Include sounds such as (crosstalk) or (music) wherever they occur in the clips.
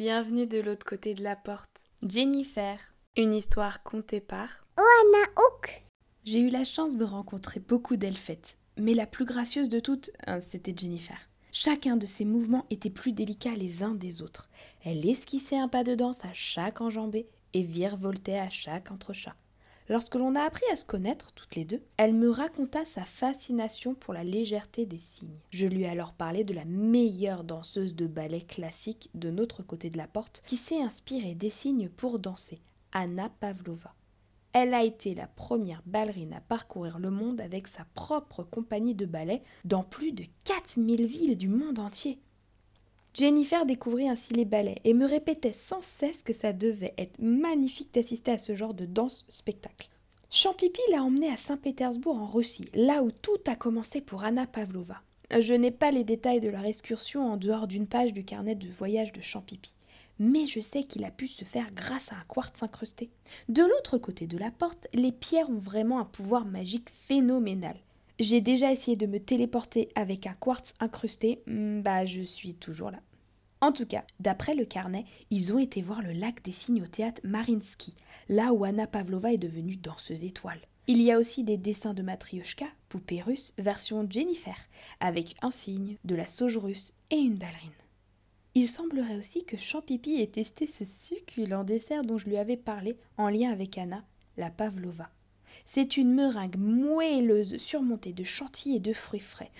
Bienvenue de l'autre côté de la porte. Jennifer. Une histoire contée par Oana Hook. J'ai eu la chance de rencontrer beaucoup d'elfettes, mais la plus gracieuse de toutes, hein, c'était Jennifer. Chacun de ses mouvements était plus délicat les uns des autres. Elle esquissait un pas de danse à chaque enjambée et virevoltait à chaque entrechat. Lorsque l'on a appris à se connaître, toutes les deux, elle me raconta sa fascination pour la légèreté des signes. Je lui ai alors parlé de la meilleure danseuse de ballet classique de notre côté de la porte, qui s'est inspirée des signes pour danser, Anna Pavlova. Elle a été la première ballerine à parcourir le monde avec sa propre compagnie de ballet dans plus de 4000 villes du monde entier. Jennifer découvrit ainsi les ballets et me répétait sans cesse que ça devait être magnifique d'assister à ce genre de danse-spectacle. Champipi l'a emmenée à Saint-Pétersbourg en Russie, là où tout a commencé pour Anna Pavlova. Je n'ai pas les détails de leur excursion en dehors d'une page du carnet de voyage de Champipi, mais je sais qu'il a pu se faire grâce à un quartz incrusté. De l'autre côté de la porte, les pierres ont vraiment un pouvoir magique phénoménal. J'ai déjà essayé de me téléporter avec un quartz incrusté, hmm, bah je suis toujours là. En tout cas, d'après le carnet, ils ont été voir le lac des signes au théâtre Marinsky, là où Anna Pavlova est devenue danseuse étoile. Il y a aussi des dessins de Matryoshka, poupée russe, version Jennifer, avec un signe, de la sauge russe et une ballerine. Il semblerait aussi que Champipi ait testé ce succulent dessert dont je lui avais parlé en lien avec Anna, la Pavlova. C'est une meringue moelleuse surmontée de chantilly et de fruits frais.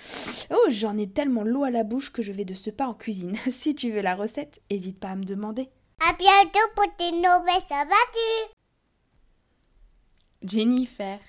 Oh, j'en ai tellement l'eau à la bouche que je vais de ce pas en cuisine. (laughs) si tu veux la recette, n'hésite pas à me demander. À bientôt pour tes nouvelles aventures. Jennifer.